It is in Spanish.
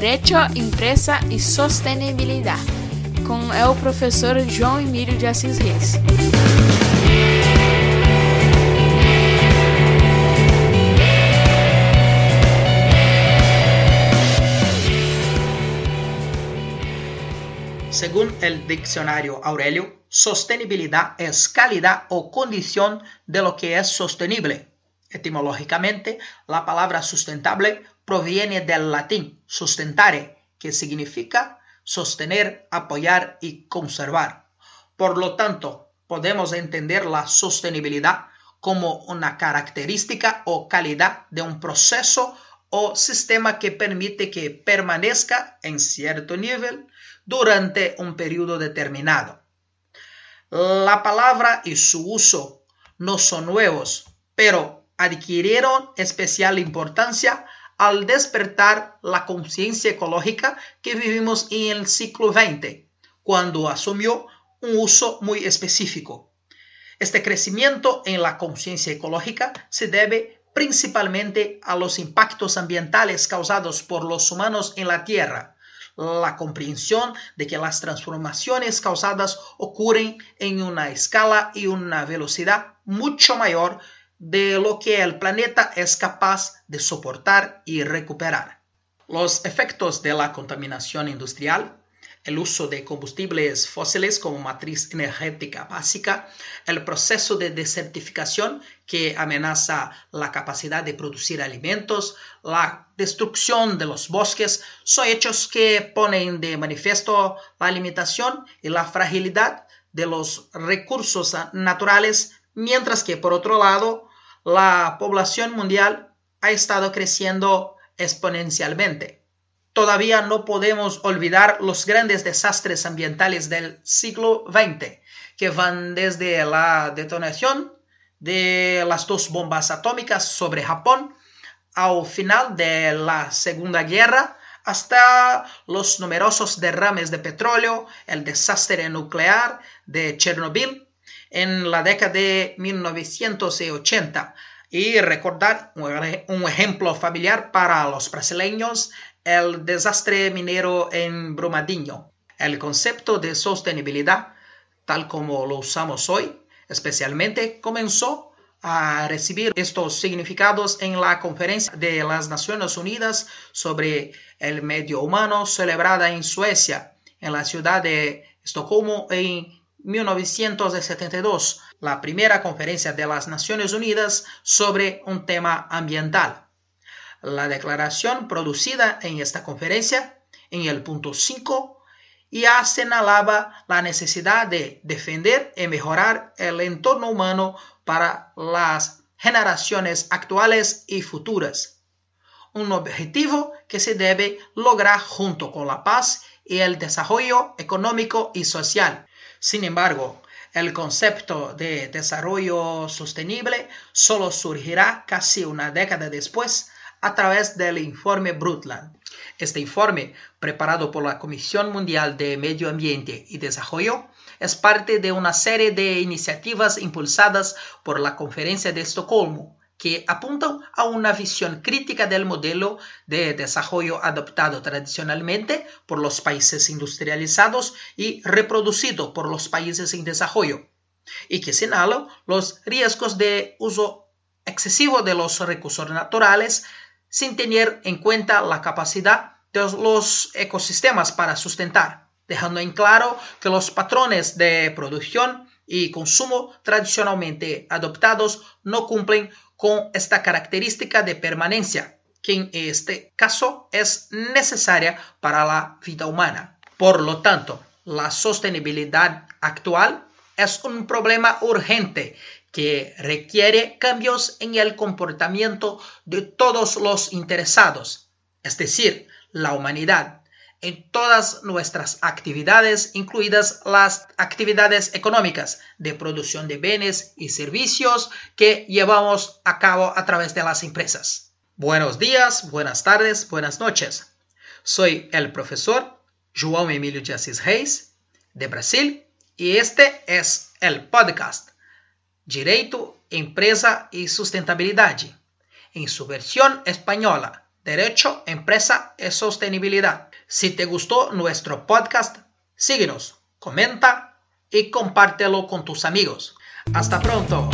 Derecho, Empresa e Sostenibilidade, com o professor João Emílio de Assis Reis. Según el diccionario Aurelio, sostenibilidad es calidad o condición de lo que es sostenible. Etimológicamente, la palabra sustentable proviene del latín sustentare, que significa sostener, apoyar y conservar. Por lo tanto, podemos entender la sostenibilidad como una característica o calidad de un proceso o sistema que permite que permanezca en cierto nivel durante un periodo determinado. La palabra y su uso no son nuevos, pero adquirieron especial importancia al despertar la conciencia ecológica que vivimos en el siglo XX, cuando asumió un uso muy específico. Este crecimiento en la conciencia ecológica se debe principalmente a los impactos ambientales causados por los humanos en la Tierra, la comprensión de que las transformaciones causadas ocurren en una escala y una velocidad mucho mayor de lo que el planeta es capaz de soportar y recuperar. Los efectos de la contaminación industrial el uso de combustibles fósiles como matriz energética básica, el proceso de desertificación que amenaza la capacidad de producir alimentos, la destrucción de los bosques, son hechos que ponen de manifiesto la limitación y la fragilidad de los recursos naturales, mientras que por otro lado, la población mundial ha estado creciendo exponencialmente. Todavía no podemos olvidar los grandes desastres ambientales del siglo XX, que van desde la detonación de las dos bombas atómicas sobre Japón al final de la Segunda Guerra hasta los numerosos derrames de petróleo, el desastre nuclear de Chernobyl en la década de 1980 y recordar un ejemplo familiar para los brasileños, el desastre minero en Brumadinho. El concepto de sostenibilidad, tal como lo usamos hoy, especialmente comenzó a recibir estos significados en la conferencia de las Naciones Unidas sobre el medio humano celebrada en Suecia, en la ciudad de Estocolmo en 1972, la primera conferencia de las Naciones Unidas sobre un tema ambiental. La declaración producida en esta conferencia, en el punto 5, ya señalaba la necesidad de defender y mejorar el entorno humano para las generaciones actuales y futuras. Un objetivo que se debe lograr junto con la paz y el desarrollo económico y social. Sin embargo, el concepto de desarrollo sostenible solo surgirá casi una década después a través del informe Brundtland. Este informe, preparado por la Comisión Mundial de Medio Ambiente y Desarrollo, es parte de una serie de iniciativas impulsadas por la Conferencia de Estocolmo, que apuntan a una visión crítica del modelo de desarrollo adoptado tradicionalmente por los países industrializados y reproducido por los países en desarrollo, y que señalan los riesgos de uso excesivo de los recursos naturales sin tener en cuenta la capacidad de los ecosistemas para sustentar, dejando en claro que los patrones de producción y consumo tradicionalmente adoptados no cumplen con esta característica de permanencia, que en este caso es necesaria para la vida humana. Por lo tanto, la sostenibilidad actual es un problema urgente que requiere cambios en el comportamiento de todos los interesados, es decir, la humanidad, en todas nuestras actividades, incluidas las actividades económicas de producción de bienes y servicios que llevamos a cabo a través de las empresas. Buenos días, buenas tardes, buenas noches. Soy el profesor João Emílio de Assis Reis, de Brasil, y este es el podcast Direito, Empresa e Sustentabilidade, em sua versão espanhola, Derecho, Empresa y Sostenibilidad. Si te gustó nuestro podcast, síguenos, comenta y compártelo con tus amigos. Hasta pronto.